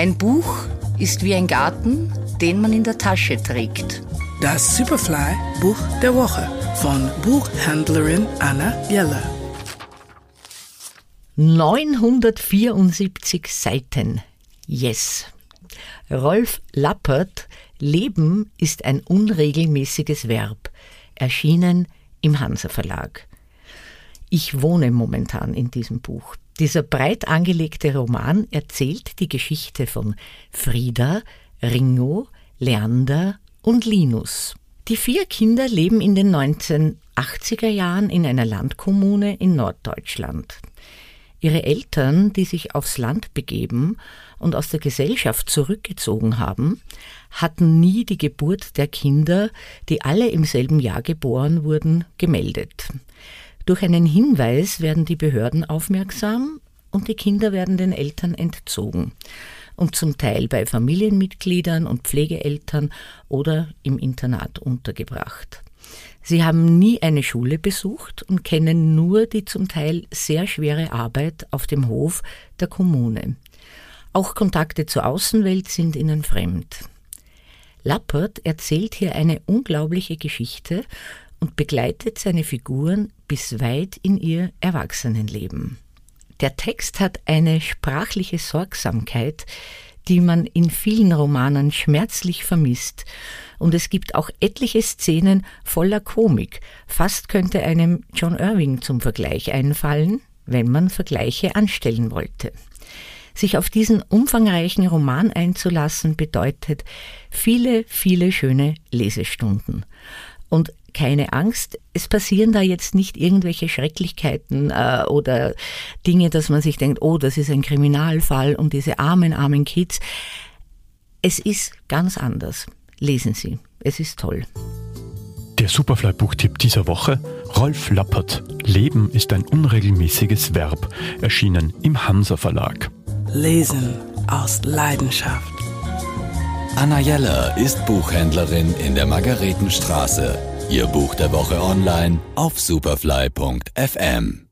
Ein Buch ist wie ein Garten, den man in der Tasche trägt. Das Superfly Buch der Woche von Buchhändlerin Anna Jeller. 974 Seiten. Yes. Rolf Lappert, Leben ist ein unregelmäßiges Verb. Erschienen im Hansa Verlag. Ich wohne momentan in diesem Buch. Dieser breit angelegte Roman erzählt die Geschichte von Frieda, Ringo, Leander und Linus. Die vier Kinder leben in den 1980er Jahren in einer Landkommune in Norddeutschland. Ihre Eltern, die sich aufs Land begeben und aus der Gesellschaft zurückgezogen haben, hatten nie die Geburt der Kinder, die alle im selben Jahr geboren wurden, gemeldet. Durch einen Hinweis werden die Behörden aufmerksam und die Kinder werden den Eltern entzogen und zum Teil bei Familienmitgliedern und Pflegeeltern oder im Internat untergebracht. Sie haben nie eine Schule besucht und kennen nur die zum Teil sehr schwere Arbeit auf dem Hof der Kommune. Auch Kontakte zur Außenwelt sind ihnen fremd. Lappert erzählt hier eine unglaubliche Geschichte und begleitet seine Figuren bis weit in ihr Erwachsenenleben. Der Text hat eine sprachliche Sorgsamkeit, die man in vielen Romanen schmerzlich vermisst, und es gibt auch etliche Szenen voller Komik. Fast könnte einem John Irving zum Vergleich einfallen, wenn man Vergleiche anstellen wollte. Sich auf diesen umfangreichen Roman einzulassen bedeutet viele, viele schöne Lesestunden. Und keine Angst, es passieren da jetzt nicht irgendwelche Schrecklichkeiten äh, oder Dinge, dass man sich denkt, oh, das ist ein Kriminalfall und diese armen, armen Kids. Es ist ganz anders. Lesen Sie, es ist toll. Der Superfly-Buchtipp dieser Woche, Rolf Lappert, Leben ist ein unregelmäßiges Verb, erschienen im Hansa Verlag. Lesen aus Leidenschaft. Anna Jeller ist Buchhändlerin in der Margaretenstraße. Ihr Buch der Woche online auf superfly.fm.